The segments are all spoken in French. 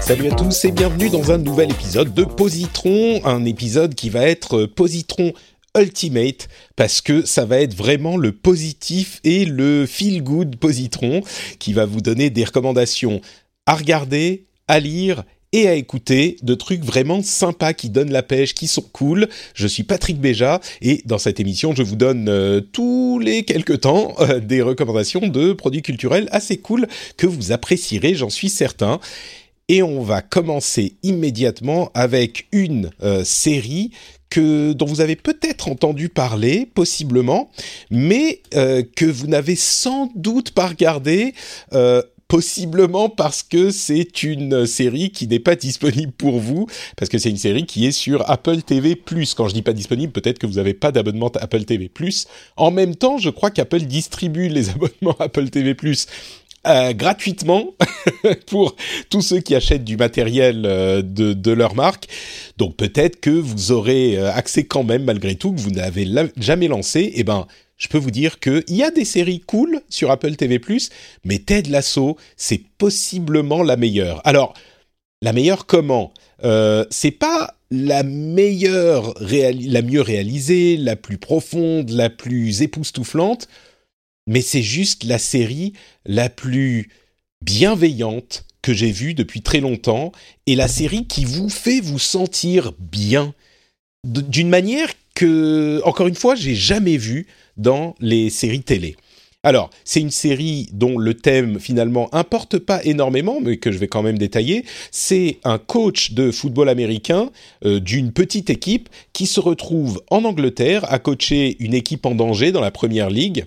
Salut à tous et bienvenue dans un nouvel épisode de Positron, un épisode qui va être Positron Ultimate parce que ça va être vraiment le positif et le feel good Positron qui va vous donner des recommandations à regarder, à lire et à écouter de trucs vraiment sympas qui donnent la pêche, qui sont cool. Je suis Patrick Béja et dans cette émission, je vous donne euh, tous les quelques temps euh, des recommandations de produits culturels assez cool que vous apprécierez, j'en suis certain. Et on va commencer immédiatement avec une euh, série que dont vous avez peut-être entendu parler, possiblement, mais que vous n'avez sans doute pas regardé. Possiblement parce que c'est une série qui n'est pas disponible pour vous, parce que c'est une série qui est sur Apple TV+. Quand je dis pas disponible, peut-être que vous n'avez pas d'abonnement Apple TV+. En même temps, je crois qu'Apple distribue les abonnements Apple TV+. Euh, gratuitement pour tous ceux qui achètent du matériel euh, de, de, leur marque. Donc peut-être que vous aurez euh, accès quand même malgré tout, que vous n'avez jamais lancé. Eh ben, je peux vous dire qu'il y a des séries cool sur Apple TV+, mais Ted Lasso, c'est possiblement la meilleure. Alors, la meilleure comment? Euh, C'est pas la meilleure, la mieux réalisée, la plus profonde, la plus époustouflante mais c'est juste la série la plus bienveillante que j'ai vue depuis très longtemps et la série qui vous fait vous sentir bien. D'une manière que, encore une fois, j'ai jamais vue dans les séries télé. Alors, c'est une série dont le thème finalement importe pas énormément, mais que je vais quand même détailler. C'est un coach de football américain euh, d'une petite équipe qui se retrouve en Angleterre à coacher une équipe en danger dans la première ligue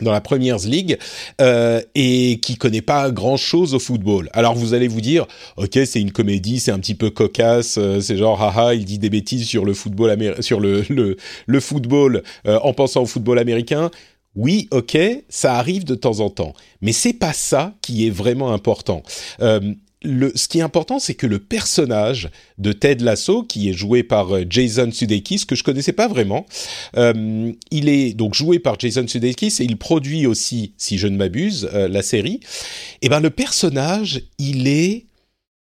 dans la Première League euh, et qui connaît pas grand chose au football. Alors vous allez vous dire, ok, c'est une comédie, c'est un petit peu cocasse, euh, c'est genre haha, il dit des bêtises sur le football sur le le, le football euh, en pensant au football américain. Oui, ok, ça arrive de temps en temps, mais c'est pas ça qui est vraiment important. Ce qui est important, c'est que le personnage de Ted Lasso, qui est joué par euh, Jason Sudeikis, que je connaissais pas vraiment, euh, il est donc joué par Jason Sudeikis et il produit aussi, si je ne m'abuse, euh, la série. Et eh ben le personnage, il est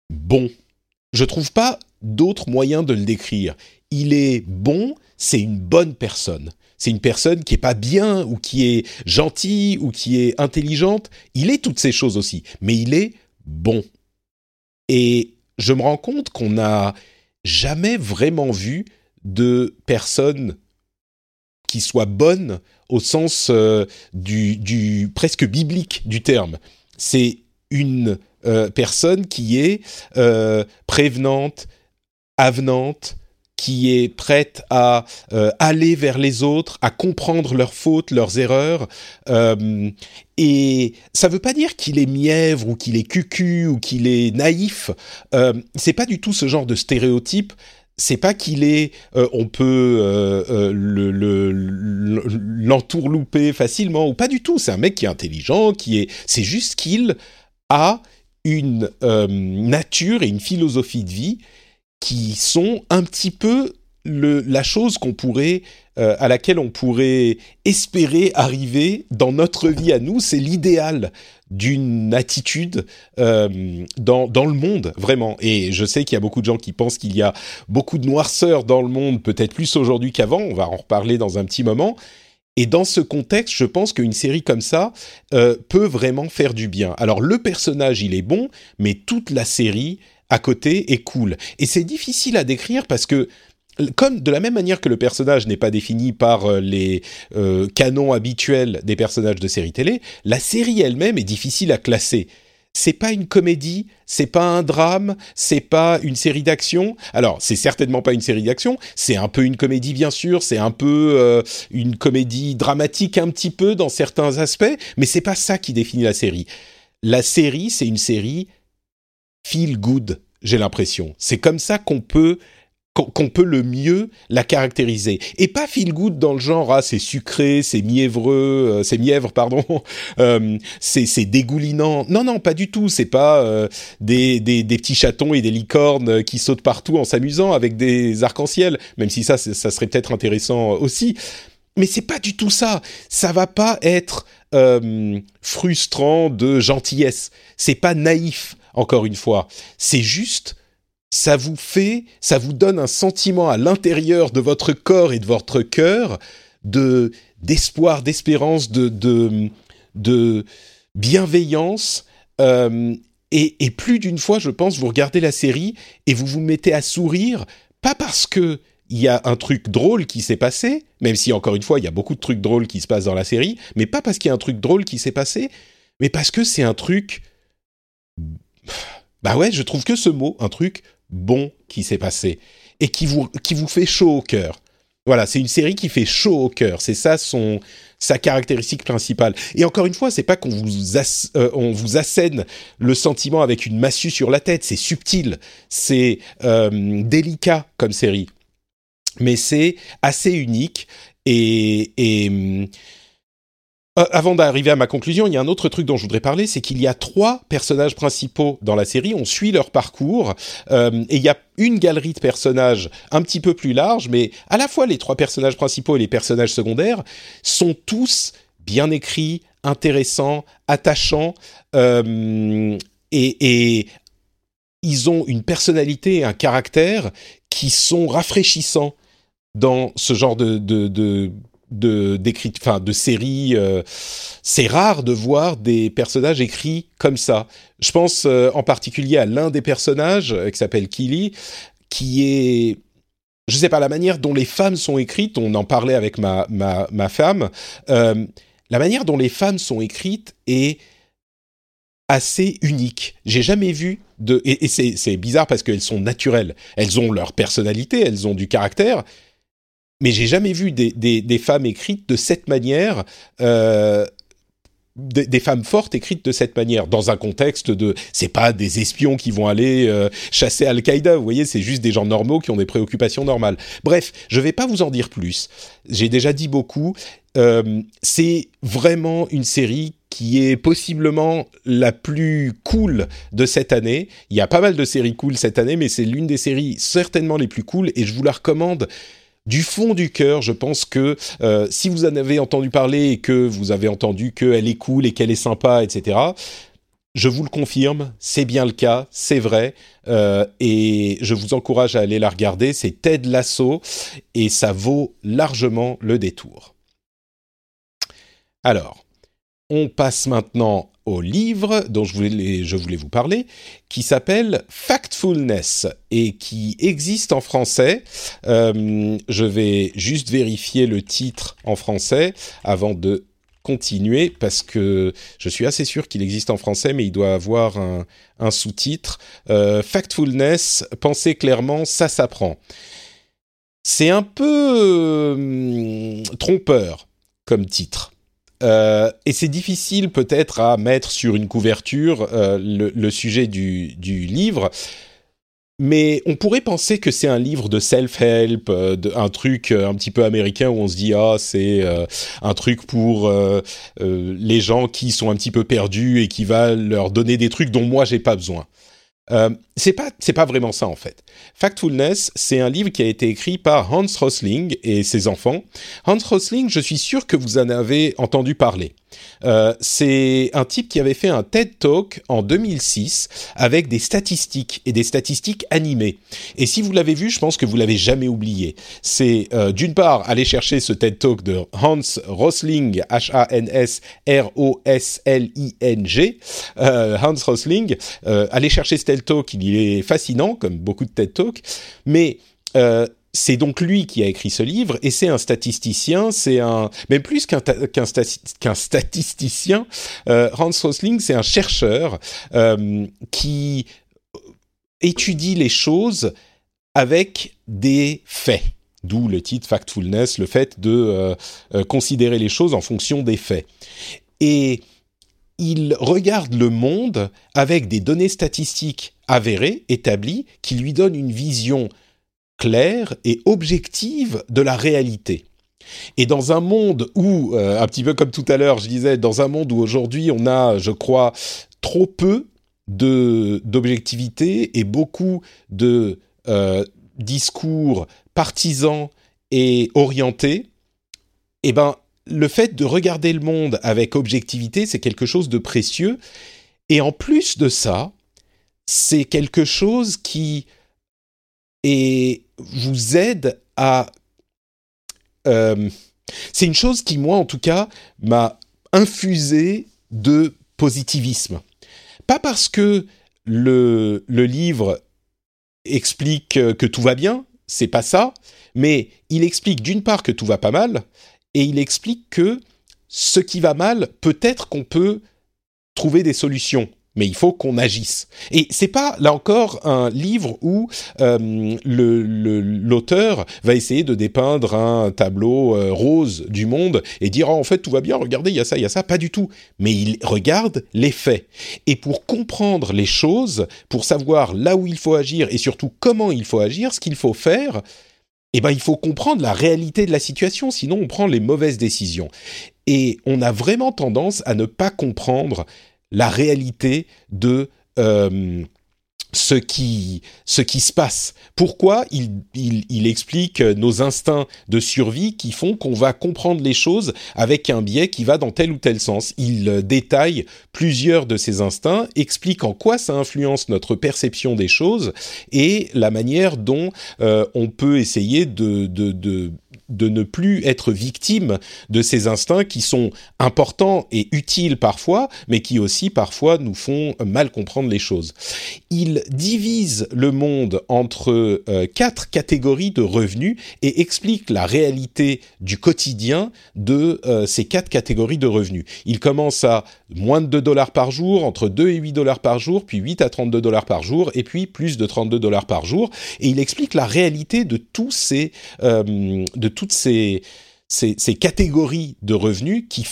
bon. Je trouve pas d'autre moyen de le décrire. Il est bon, c'est une bonne personne. C'est une personne qui est pas bien ou qui est gentille ou qui est intelligente. Il est toutes ces choses aussi, mais il est bon. Et je me rends compte qu'on n'a jamais vraiment vu de personnes qui soient bonnes au sens euh, du, presque biblique du terme. C'est une euh, personne qui est euh, prévenante, avenante, qui est prête à euh, aller vers les autres, à comprendre leurs fautes, leurs erreurs. Euh, et ça ne veut pas dire qu'il est mièvre ou qu'il est cucu ou qu'il est naïf. Euh, c'est pas du tout ce genre de stéréotype. C'est pas qu'il est, euh, on peut le, l'entourlouper facilement ou pas du tout. C'est un mec qui est intelligent, qui est. C'est juste qu'il a une nature et une philosophie de vie qui sont un petit peu la chose qu'on pourrait euh, à laquelle on pourrait espérer arriver dans notre vie à nous, c'est l'idéal d'une attitude euh, dans, dans le monde, vraiment. Et je sais qu'il y a beaucoup de gens qui pensent qu'il y a beaucoup de noirceur dans le monde, peut-être plus aujourd'hui qu'avant, on va en reparler dans un petit moment. Et dans ce contexte, je pense qu'une série comme ça euh, peut vraiment faire du bien. Alors le personnage, il est bon, mais toute la série à côté est cool. Et c'est difficile à décrire parce que comme de la même manière que le personnage n'est pas défini par euh, les euh, canons habituels des personnages de séries télé, la série elle-même est difficile à classer. c'est pas une comédie, c'est pas un drame, c'est pas une série d'action. Alors, c'est certainement pas une série d'action, c'est un peu une comédie bien sûr, c'est un peu euh, une comédie dramatique un petit peu dans certains aspects, mais c'est pas ça qui définit la série. La série, c'est une série feel good, j'ai l'impression. C'est comme ça qu'on peut qu'on peut le mieux la caractériser. Et pas feel good dans le genre ah c'est sucré c'est mièvreux euh, c'est mièvre pardon euh, c'est dégoulinant. Non non pas du tout. C'est pas euh, des, des, des petits chatons et des licornes qui sautent partout en s'amusant avec des arcs-en-ciel même si ça ça serait peut-être intéressant aussi. Mais c'est pas du tout ça. Ça va pas être frustrant de gentillesse. C'est pas naïf encore une fois c'est juste ça vous fait, ça vous donne un sentiment à l'intérieur de votre corps et de votre cœur de d'espoir, d'espérance, de, de, bienveillance. Euh, et, et, plus d'une fois, je pense, vous regardez la série et vous vous mettez à sourire, pas parce que il y a un truc drôle qui s'est passé, même si encore une fois, il y a beaucoup de trucs drôles qui se passent dans la série, mais pas parce qu'il y a un truc drôle qui s'est passé, mais parce que c'est un truc. Bah ouais, je trouve que ce mot, un truc bon qui s'est passé et qui vous, fait chaud au cœur. Voilà, c'est une série qui fait chaud au cœur. C'est ça son sa caractéristique principale. Et encore une fois, c'est pas qu'on vous euh, assène le sentiment avec une massue sur la tête. C'est subtil, c'est euh, délicat comme série, mais c'est assez unique et euh, avant d'arriver à ma conclusion, il y a un autre truc dont je voudrais parler, c'est qu'il y a trois personnages principaux dans la série. On suit leur parcours euh, et il y a une galerie de personnages un petit peu plus large, mais à la fois les trois personnages principaux et les personnages secondaires sont tous bien écrits, intéressants, attachants euh, et, ils ont une personnalité et un caractère qui sont rafraîchissants dans ce genre de de enfin de séries. Euh, c'est rare de voir des personnages écrits comme ça. Je pense euh, en particulier à l'un des personnages euh, qui s'appelle Killy, qui est je sais pas la manière dont les femmes sont écrites. On en parlait avec ma ma, ma femme. la manière dont les femmes sont écrites est assez unique. J'ai jamais vu de et, et c'est bizarre parce qu'elles sont naturelles. Elles ont leur personnalité, elles ont du caractère, mais j'ai jamais vu des, femmes écrites de cette manière. Euh, des, femmes fortes écrites de cette manière dans un contexte de c'est pas des espions qui vont aller euh, chasser Al-Qaïda vous voyez c'est juste des gens normaux qui ont des préoccupations normales bref je vais pas vous en dire plus j'ai déjà dit beaucoup euh, c'est vraiment une série qui est possiblement la plus cool de cette année. Il y a pas mal de séries cool cette année, mais c'est l'une des séries certainement les plus cool et je vous la recommande du fond du cœur, je pense que euh, si vous en avez entendu parler et que vous avez entendu qu'elle est cool et qu'elle est sympa, etc., je vous le confirme, c'est bien le cas, c'est vrai, euh, et je vous encourage à aller la regarder. C'est Ted Lasso et ça vaut largement le détour. Alors, on passe maintenant au livre dont je voulais, je voulais vous parler, qui s'appelle Factfulness et qui existe en français. Euh, je vais juste vérifier le titre en français avant de continuer parce que je suis assez sûr qu'il existe en français, mais il doit avoir un, sous-titre. Euh, Factfulness, pensez clairement, ça s'apprend. C'est un peu euh, trompeur comme titre. Euh, et c'est difficile peut-être à mettre sur une couverture euh, le, sujet du, livre, mais on pourrait penser que c'est un livre de self-help, euh, un truc un petit peu américain où on se dit ah c'est un truc pour les gens qui sont un petit peu perdus et qui va leur donner des trucs dont moi j'ai pas besoin. C'est pas c'est pas vraiment ça en fait. Factfulness, c'est un livre qui a été écrit par Hans Rosling et ses enfants. Hans Rosling, je suis sûr que vous en avez entendu parler. Euh, c'est un type qui avait fait un TED Talk en 2006 avec des statistiques et des statistiques animées. Et si vous l'avez vu, je pense que vous l'avez jamais oublié. C'est euh, d'une part aller chercher ce TED Talk de Hans Rosling, H-A-N-S-R-O-S-L-I-N-G, euh, Hans Rosling, aller chercher ce TED Talk, il est fascinant comme beaucoup de TED Talk, mais c'est donc lui qui a écrit ce livre et c'est un statisticien, c'est un même plus qu'un statisticien. Euh, Hans Rosling, c'est un chercheur euh, qui étudie les choses avec des faits. D'où le titre Factfulness, le fait de euh, considérer les choses en fonction des faits. Et il regarde le monde avec des données statistiques avérées, établies, qui lui donnent une vision claire et objective de la réalité. Et dans un monde où, euh, un petit peu comme tout à l'heure, je disais, dans un monde où aujourd'hui on a, je crois, trop peu d'objectivité et beaucoup de euh, discours partisans et orientés, eh ben le fait de regarder le monde avec objectivité, c'est quelque chose de précieux. Et en plus de ça, c'est quelque chose qui est, vous aide à... Euh, c'est une chose qui, moi, en tout cas, m'a infusé de positivisme. Pas parce que le, le livre explique que tout va bien, c'est pas ça, mais il explique d'une part que tout va pas mal, et il explique que ce qui va mal, peut-être qu'on peut trouver des solutions mais il faut qu'on agisse. Et c'est pas là encore un livre où euh, l'auteur va essayer de dépeindre un tableau euh, rose du monde et dire oh, en fait tout va bien, regardez il y a ça, il y a ça, pas du tout. Mais il regarde les faits. Et pour comprendre les choses, pour savoir là où il faut agir et surtout comment il faut agir, ce qu'il faut faire, eh ben, il faut comprendre la réalité de la situation, sinon on prend les mauvaises décisions. Et on a vraiment tendance à ne pas comprendre la réalité de euh, ce qui, ce qui se passe. Pourquoi il, il, explique nos instincts de survie qui font qu'on va comprendre les choses avec un biais qui va dans tel ou tel sens. Il détaille plusieurs de ces instincts, explique en quoi ça influence notre perception des choses et la manière dont euh, on peut essayer de, de, de de ne plus être victime de ces instincts qui sont importants et utiles parfois, mais qui aussi parfois nous font mal comprendre les choses. Il divise le monde entre euh, quatre catégories de revenus et explique la réalité du quotidien de euh, ces quatre catégories de revenus. Il commence à moins de 2 dollars par jour, entre 2 et 8 dollars par jour, puis 8 à 32 dollars par jour, et puis plus de 32 dollars par jour. Et il explique la réalité de tous ces, euh, toutes ces, ces, catégories de revenus qui,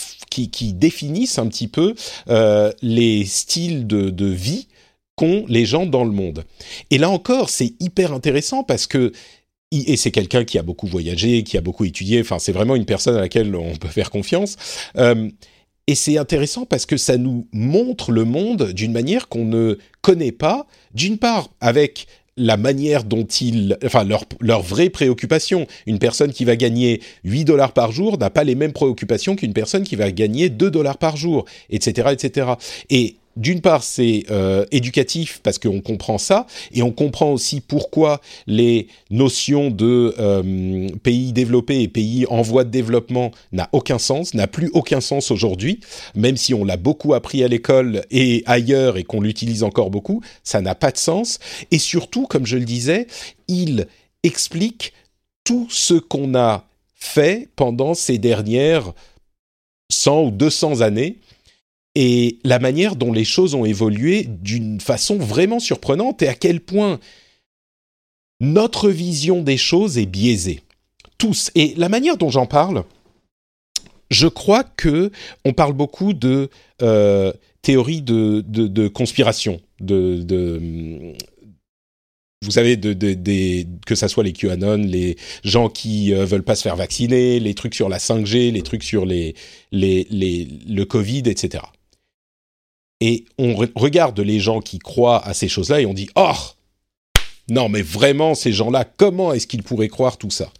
qui, définissent un petit peu euh, les styles de, de vie qu'ont les gens dans le monde. Et là encore, c'est hyper intéressant parce que et c'est quelqu'un qui a beaucoup voyagé, qui a beaucoup étudié. Enfin, c'est vraiment une personne à laquelle on peut faire confiance. Euh, et c'est intéressant parce que ça nous montre le monde d'une manière qu'on ne connaît pas. D'une part, avec la manière dont ils, enfin leur, leur vraie préoccupation. Une personne qui va gagner 8 dollars par jour n'a pas les mêmes préoccupations qu'une personne qui va gagner 2 dollars par jour, etc., etc. Et d'une part, c'est euh, éducatif parce qu'on comprend ça, et on comprend aussi pourquoi les notions de euh, pays développés et pays en voie de développement n'a aucun sens, n'a plus aucun sens aujourd'hui, même si on l'a beaucoup appris à l'école et ailleurs et qu'on l'utilise encore beaucoup, ça n'a pas de sens. Et surtout, comme je le disais, il explique tout ce qu'on a fait pendant ces dernières 100 ou 200 années et la manière dont les choses ont évolué d'une façon vraiment surprenante et à quel point notre vision des choses est biaisée. Tous. Et la manière dont j'en parle, je crois que on parle beaucoup de euh, théories de, conspiration, de, vous savez, que ça soit les QAnon, les gens qui euh, veulent pas se faire vacciner, les trucs sur la 5G, les trucs sur le Covid, etc. Et on regarde les gens qui croient à ces choses-là et on dit Oh Non, mais vraiment, ces gens-là, comment est-ce qu'ils pourraient croire tout ça?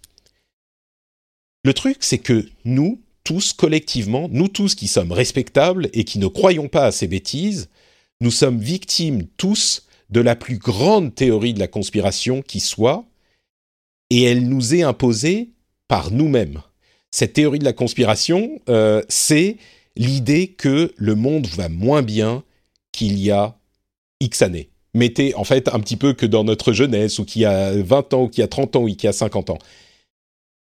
Le truc, c'est que nous, tous collectivement, nous tous qui sommes respectables et qui ne croyons pas à ces bêtises, nous sommes victimes tous de la plus grande théorie de la conspiration qui soit, et elle nous est imposée par nous-mêmes. Cette théorie de la conspiration, euh, c'est l'idée que le monde va moins bien qu'il y a X années, mettez en fait un petit peu que dans notre jeunesse, ou qui a 20 ans, ou qui a 30 ans, ou qui a 50 ans.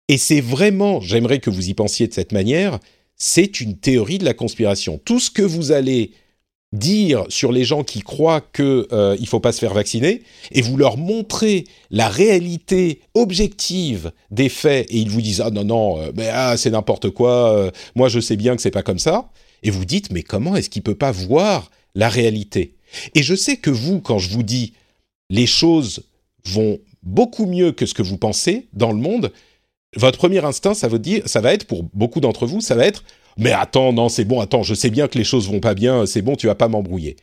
Et c'est vraiment, j'aimerais que vous y pensiez de cette manière, c'est une théorie de la conspiration. Tout ce que vous allez dire sur les gens qui croient qu'il euh, ne faut pas se faire vacciner et vous leur montrez la réalité objective des faits et ils vous disent ah non non euh, mais ah, c'est n'importe quoi euh, moi je sais bien que c'est pas comme ça et vous dites mais comment est-ce qu'il peut pas voir la réalité? Et je sais que vous quand je vous dis les choses vont beaucoup mieux que ce que vous pensez dans le monde votre premier instinct ça veut dire ça va être pour beaucoup d'entre vous ça va être mais attends, non, c'est bon, attends, je sais bien que les choses vont pas bien, c'est bon, tu vas pas m'embrouiller.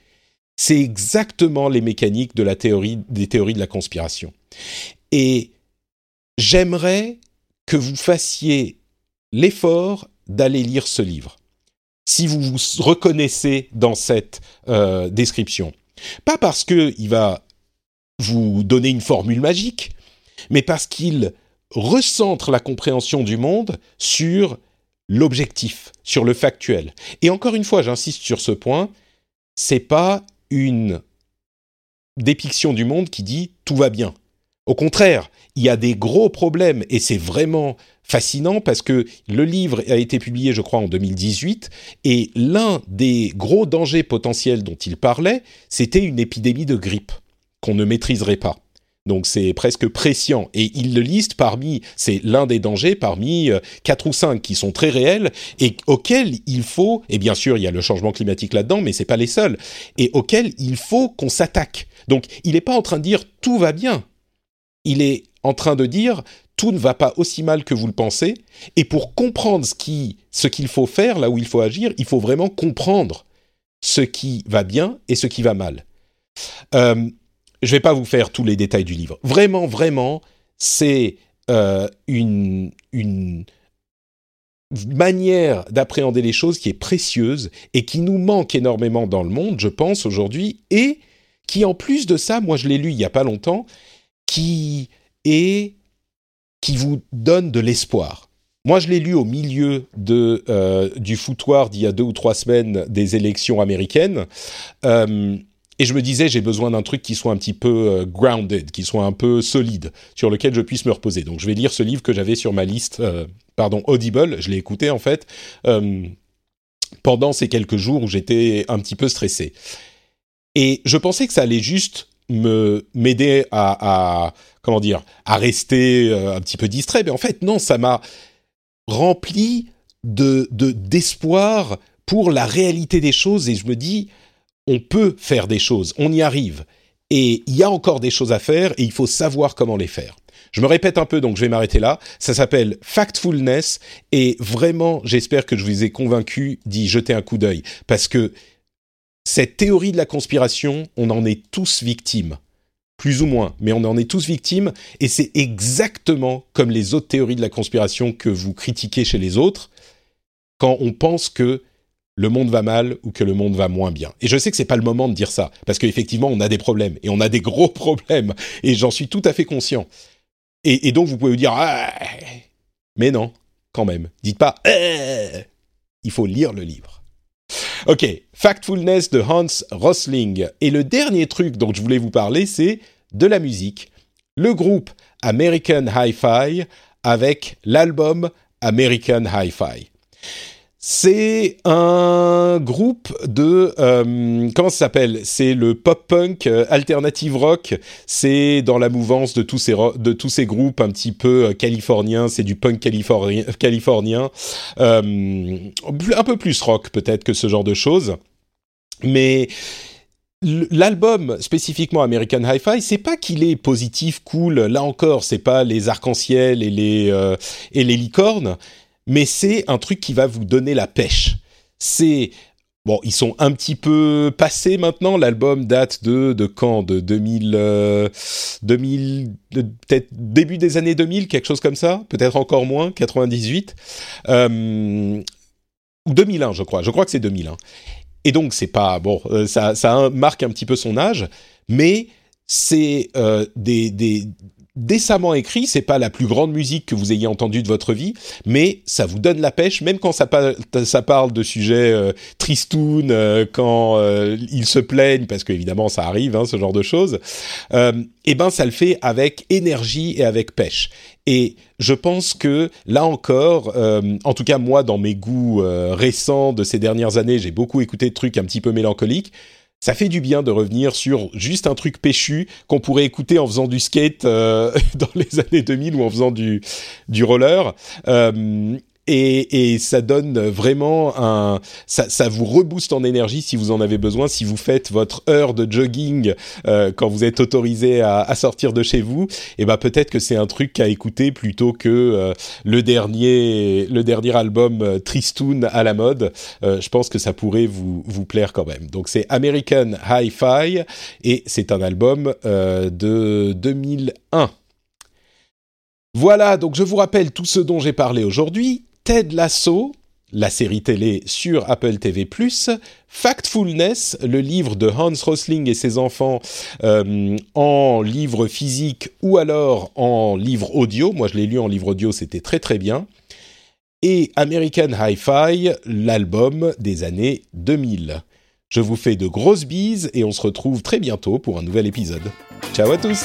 C'est exactement les mécaniques de la théorie, des théories de la conspiration. Et j'aimerais que vous fassiez l'effort d'aller lire ce livre. Si vous vous reconnaissez dans cette euh, description. Pas parce qu'il va vous donner une formule magique, mais parce qu'il recentre la compréhension du monde sur l'objectif, sur le factuel. Et encore une fois, j'insiste sur ce point, c'est pas une dépiction du monde qui dit tout va bien. Au contraire, il y a des gros problèmes et c'est vraiment fascinant parce que le livre a été publié, je crois, en 2018 et l'un des gros dangers potentiels dont il parlait, c'était une épidémie de grippe qu'on ne maîtriserait pas. Donc c'est presque prescient. Et il le liste parmi, c'est l'un des dangers parmi euh, quatre ou cinq qui sont très réels et auxquels il faut, et bien sûr il y a le changement climatique là-dedans, mais c'est pas les seuls, et auxquels il faut qu'on s'attaque. Donc il n'est pas en train de dire tout va bien. Il est en train de dire tout ne va pas aussi mal que vous le pensez. Et pour comprendre ce ce qu'il faut faire, là où il faut agir, il faut vraiment comprendre ce qui va bien et ce qui va mal. Euh, je vais pas vous faire tous les détails du livre. Vraiment, vraiment, c'est euh, une, manière d'appréhender les choses qui est précieuse et qui nous manque énormément dans le monde, je pense, aujourd'hui, et qui, en plus de ça, moi je l'ai lu il y a pas longtemps, qui est qui vous donne de l'espoir. Moi, je l'ai lu au milieu euh, du foutoir d'il y a deux ou trois semaines des élections américaines. Euh, et je me disais, j'ai besoin d'un truc qui soit un petit peu euh, grounded, qui soit un peu solide, sur lequel je puisse me reposer. Donc je vais lire ce livre que j'avais sur ma liste, euh, pardon, Audible, je l'ai écouté en fait, euh, pendant ces quelques jours où j'étais un petit peu stressé. Et je pensais que ça allait juste me m'aider à, comment dire, à rester un petit peu distrait. Mais en fait, non, ça m'a rempli de d'espoir pour la réalité des choses. Et je me dis, on peut faire des choses, on y arrive. Et il y a encore des choses à faire et il faut savoir comment les faire. Je me répète un peu, donc je vais m'arrêter là. Ça s'appelle Factfulness et vraiment, j'espère que je vous ai convaincu d'y jeter un coup d'œil parce que cette théorie de la conspiration, on en est tous victimes. Plus ou moins, mais on en est tous victimes et c'est exactement comme les autres théories de la conspiration que vous critiquez chez les autres quand on pense que le monde va mal ou que le monde va moins bien. Et je sais que c'est pas le moment de dire ça parce qu'effectivement on a des problèmes et on a des gros problèmes et j'en suis tout à fait conscient. Et, donc vous pouvez vous dire ah, mais non, quand même. Dites pas eh, il faut lire le livre. Ok, Factfulness de Hans Rosling. Et le dernier truc dont je voulais vous parler, c'est de la musique. Le groupe American Hi-Fi avec l'album American Hi-Fi. C'est un groupe de euh, comment ça s'appelle? C'est le pop punk euh, alternative rock. C'est dans la mouvance de tous ces de tous ces groupes un petit peu euh, californiens. C'est du punk californien, californien un peu plus rock peut-être que ce genre de choses. Mais L'album spécifiquement American Hi-Fi, c'est pas qu'il est positif, cool. Là encore, c'est pas les arcs-en-ciel et les et les licornes mais c'est un truc qui va vous donner la pêche. C'est Bon, ils sont un petit peu passés maintenant. L'album date de, de quand? De 2000, 2000 euh, peut-être début des années 2000, quelque chose comme ça. Peut-être encore moins, 98. Euh, ou 2001, je crois. Je crois que c'est 2001. Et donc, c'est pas... Bon, euh, ça, marque un petit peu son âge, mais c'est des, des décemment écrit, c'est pas la plus grande musique que vous ayez entendue de votre vie, mais ça vous donne la pêche, même quand ça, parle de sujets euh, tristounes, euh, quand euh, ils se plaignent, parce qu'évidemment ça arrive, hein, ce genre de choses. Euh, et ben ça le fait avec énergie et avec pêche. Et je pense que là encore, en tout cas moi dans mes goûts récents de ces dernières années, j'ai beaucoup écouté de trucs un petit peu mélancoliques ça fait du bien de revenir sur juste un truc péchu qu'on pourrait écouter en faisant du skate euh, dans les années 2000 ou en faisant du, du roller. Euh, et, et, ça donne vraiment un, ça, vous rebooste en énergie si vous en avez besoin. Si vous faites votre heure de jogging euh, quand vous êtes autorisé à, à, sortir de chez vous, et ben peut-être que c'est un truc à écouter plutôt que euh, le dernier, le dernier album euh, Tristoun à la mode. Euh, je pense que ça pourrait vous vous plaire quand même. Donc c'est American Hi-Fi et c'est un album de 2001. Voilà, donc je vous rappelle tout ce dont j'ai parlé aujourd'hui. Ted Lasso, la série télé sur Apple TV+, Factfulness, le livre de Hans Rosling et ses enfants euh, en livre physique ou alors en livre audio. Moi, je l'ai lu en livre audio, c'était très très bien. Et American Hi-Fi, l'album des années 2000. Je vous fais de grosses bises et on se retrouve très bientôt pour un nouvel épisode. Ciao à tous